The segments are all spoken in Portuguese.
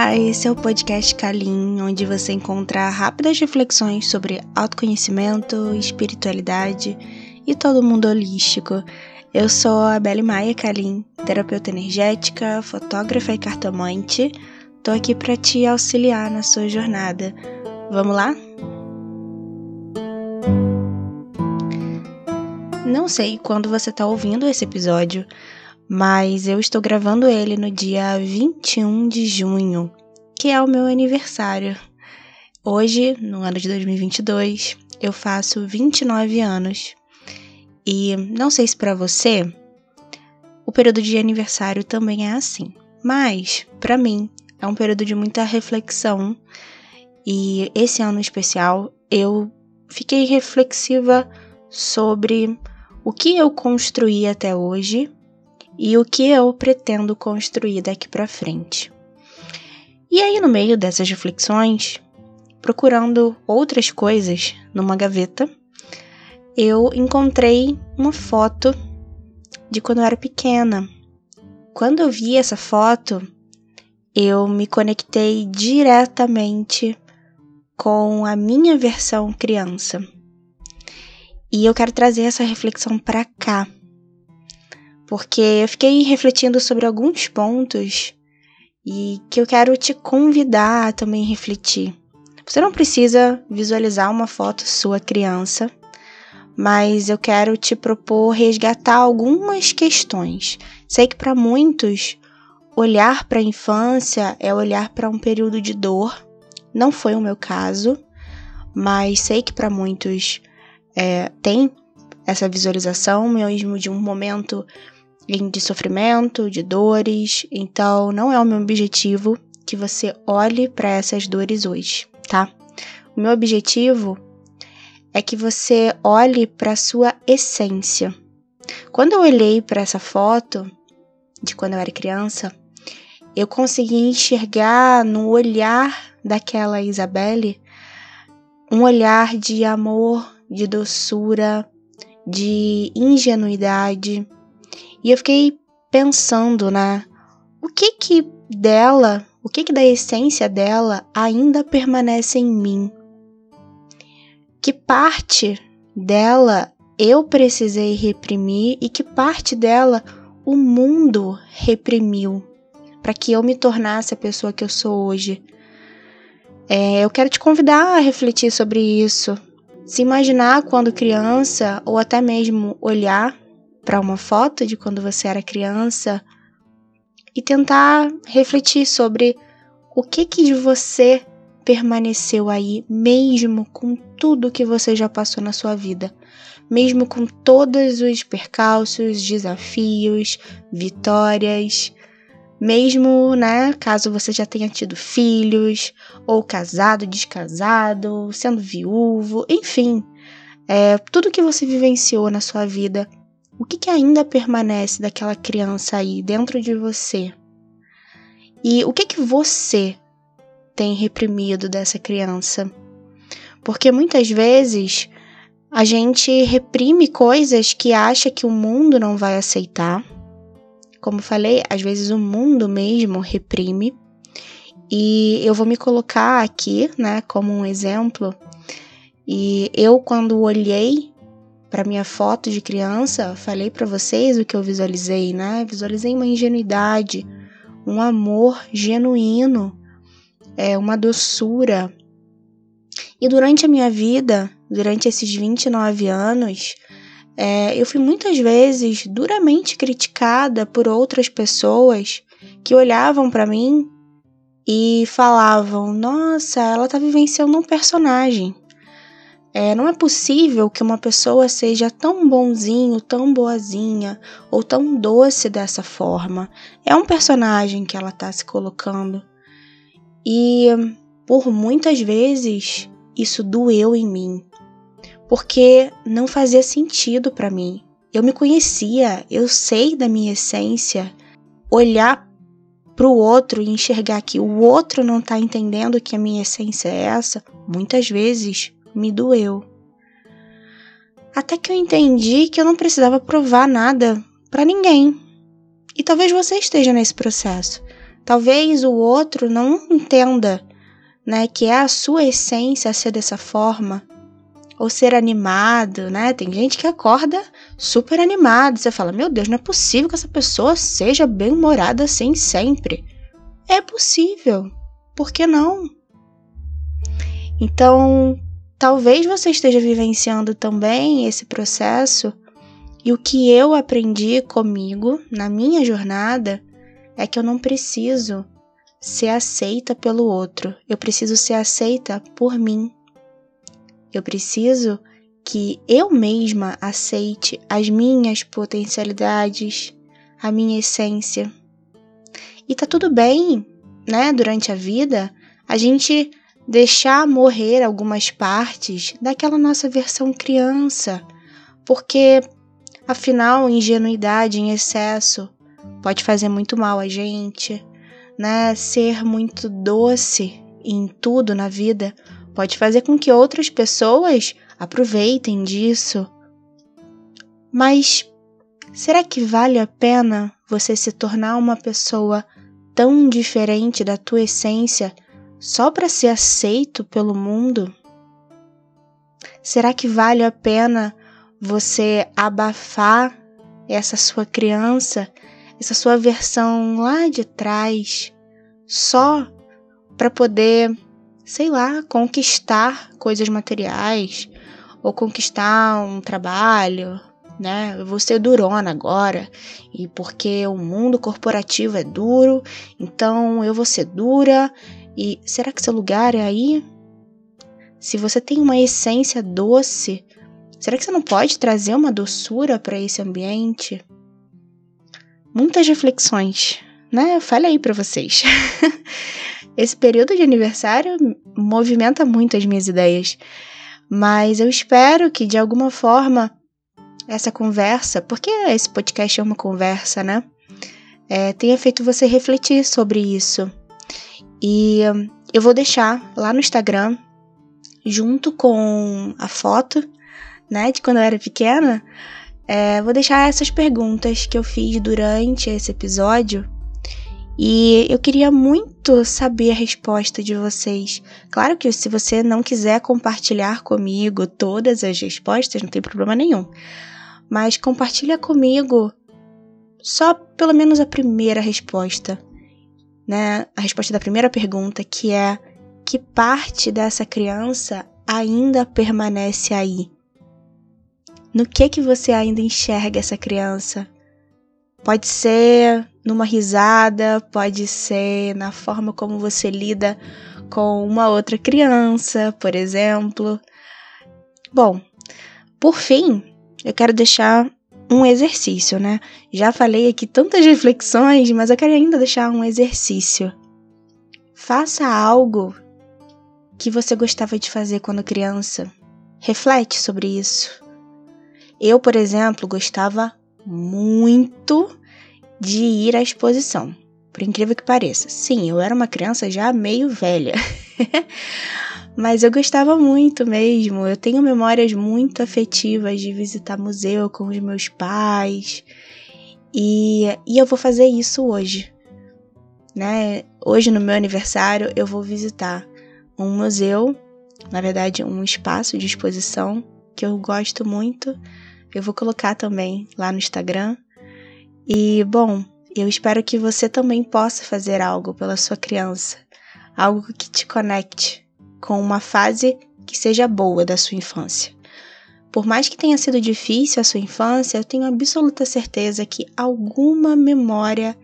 Olá, esse é o podcast Kalim, onde você encontra rápidas reflexões sobre autoconhecimento, espiritualidade e todo mundo holístico. Eu sou a Belle Maia Kalim, terapeuta energética, fotógrafa e cartomante. Tô aqui para te auxiliar na sua jornada. Vamos lá? Não sei quando você está ouvindo esse episódio, mas eu estou gravando ele no dia 21 de junho, que é o meu aniversário. Hoje, no ano de 2022, eu faço 29 anos. E não sei se para você o período de aniversário também é assim, mas para mim é um período de muita reflexão. E esse ano especial eu fiquei reflexiva sobre o que eu construí até hoje e o que eu pretendo construir daqui para frente. E aí, no meio dessas reflexões, procurando outras coisas numa gaveta, eu encontrei uma foto de quando eu era pequena. Quando eu vi essa foto, eu me conectei diretamente com a minha versão criança. E eu quero trazer essa reflexão para cá porque eu fiquei refletindo sobre alguns pontos e que eu quero te convidar a também refletir. Você não precisa visualizar uma foto sua criança, mas eu quero te propor resgatar algumas questões. Sei que para muitos olhar para a infância é olhar para um período de dor. Não foi o meu caso, mas sei que para muitos é, tem essa visualização mesmo de um momento de sofrimento, de dores. Então, não é o meu objetivo que você olhe para essas dores hoje, tá? O meu objetivo é que você olhe para sua essência. Quando eu olhei para essa foto de quando eu era criança, eu consegui enxergar no olhar daquela Isabelle um olhar de amor, de doçura, de ingenuidade, e eu fiquei pensando, né? O que que dela, o que que da essência dela ainda permanece em mim? Que parte dela eu precisei reprimir e que parte dela o mundo reprimiu para que eu me tornasse a pessoa que eu sou hoje? É, eu quero te convidar a refletir sobre isso. Se imaginar quando criança, ou até mesmo olhar para uma foto de quando você era criança e tentar refletir sobre o que que de você permaneceu aí mesmo com tudo que você já passou na sua vida, mesmo com todos os percalços, desafios, vitórias, mesmo, né, caso você já tenha tido filhos, ou casado, descasado, sendo viúvo, enfim, é, tudo que você vivenciou na sua vida o que, que ainda permanece daquela criança aí dentro de você? E o que que você tem reprimido dessa criança? Porque muitas vezes a gente reprime coisas que acha que o mundo não vai aceitar. Como falei, às vezes o mundo mesmo reprime. E eu vou me colocar aqui, né, como um exemplo. E eu quando olhei para minha foto de criança, falei para vocês o que eu visualizei, né? Visualizei uma ingenuidade, um amor genuíno, é uma doçura. E durante a minha vida, durante esses 29 anos, é, eu fui muitas vezes duramente criticada por outras pessoas que olhavam para mim e falavam: Nossa, ela tá vivenciando um personagem. É, não é possível que uma pessoa seja tão bonzinho, tão boazinha ou tão doce dessa forma. É um personagem que ela está se colocando. E por muitas vezes isso doeu em mim, porque não fazia sentido para mim. Eu me conhecia, eu sei da minha essência. Olhar para o outro e enxergar que o outro não está entendendo que a minha essência é essa, muitas vezes me doeu. Até que eu entendi que eu não precisava provar nada para ninguém. E talvez você esteja nesse processo. Talvez o outro não entenda, né, que é a sua essência ser dessa forma, ou ser animado, né? Tem gente que acorda super animado, você fala: "Meu Deus, não é possível que essa pessoa seja bem-humorada assim sempre". É possível. Por que não? Então, talvez você esteja vivenciando também esse processo e o que eu aprendi comigo na minha jornada é que eu não preciso ser aceita pelo outro, eu preciso ser aceita por mim. Eu preciso que eu mesma aceite as minhas potencialidades, a minha essência. E tá tudo bem, né, durante a vida, a gente deixar morrer algumas partes daquela nossa versão criança, porque afinal, ingenuidade em excesso pode fazer muito mal a gente, né? Ser muito doce em tudo na vida pode fazer com que outras pessoas aproveitem disso. Mas será que vale a pena você se tornar uma pessoa tão diferente da tua essência só para ser aceito pelo mundo? Será que vale a pena você abafar essa sua criança, essa sua versão lá de trás, só para poder sei lá, conquistar coisas materiais ou conquistar um trabalho, né? Eu vou ser durona agora e porque o mundo corporativo é duro, então eu vou ser dura. E será que seu lugar é aí? Se você tem uma essência doce, será que você não pode trazer uma doçura para esse ambiente? Muitas reflexões, né? Falei aí para vocês. Esse período de aniversário movimenta muito as minhas ideias, mas eu espero que de alguma forma essa conversa, porque esse podcast é uma conversa, né? É, tenha feito você refletir sobre isso. E hum, eu vou deixar lá no Instagram, junto com a foto, né, de quando eu era pequena, é, vou deixar essas perguntas que eu fiz durante esse episódio e eu queria muito saber a resposta de vocês. Claro que se você não quiser compartilhar comigo todas as respostas, não tem problema nenhum. Mas compartilha comigo só pelo menos a primeira resposta, né? A resposta da primeira pergunta, que é que parte dessa criança ainda permanece aí? No que que você ainda enxerga essa criança? Pode ser numa risada, pode ser na forma como você lida com uma outra criança, por exemplo. Bom, por fim, eu quero deixar um exercício, né? Já falei aqui tantas reflexões, mas eu quero ainda deixar um exercício. Faça algo que você gostava de fazer quando criança. Reflete sobre isso. Eu, por exemplo, gostava muito de ir à exposição. Por incrível que pareça. Sim, eu era uma criança já meio velha. Mas eu gostava muito mesmo. Eu tenho memórias muito afetivas de visitar museu com os meus pais. E, e eu vou fazer isso hoje. Né? Hoje, no meu aniversário, eu vou visitar um museu, na verdade, um espaço de exposição que eu gosto muito. Eu vou colocar também lá no Instagram. E, bom, eu espero que você também possa fazer algo pela sua criança, algo que te conecte com uma fase que seja boa da sua infância. Por mais que tenha sido difícil a sua infância, eu tenho absoluta certeza que alguma memória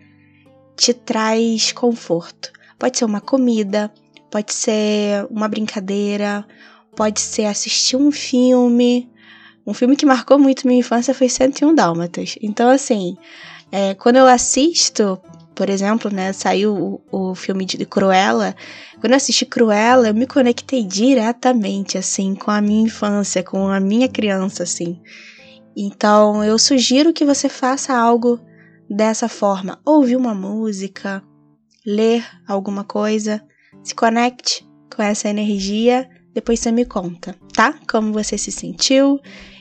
te traz conforto. Pode ser uma comida, pode ser uma brincadeira, pode ser assistir um filme. Um filme que marcou muito minha infância foi 101 Dálmatas. Então, assim, é, quando eu assisto, por exemplo, né, saiu o, o filme de Cruella, quando eu assisti Cruella, eu me conectei diretamente, assim, com a minha infância, com a minha criança, assim. Então, eu sugiro que você faça algo dessa forma. Ouvir uma música, ler alguma coisa, se conecte com essa energia, depois você me conta, tá? Como você se sentiu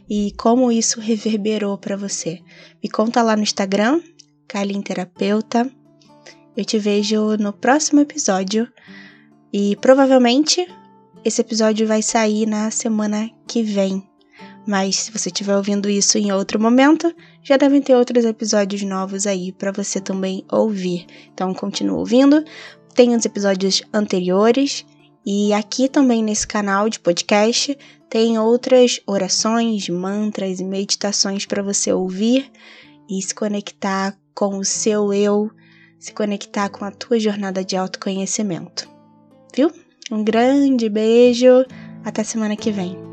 e como isso reverberou para você. Me conta lá no Instagram, Kalin Terapeuta. Eu te vejo no próximo episódio e provavelmente esse episódio vai sair na semana que vem. Mas se você estiver ouvindo isso em outro momento, já devem ter outros episódios novos aí para você também ouvir. Então continue ouvindo. Tem os episódios anteriores e aqui também nesse canal de podcast tem outras orações, mantras e meditações para você ouvir e se conectar com o seu eu, se conectar com a tua jornada de autoconhecimento. Viu? Um grande beijo, até semana que vem.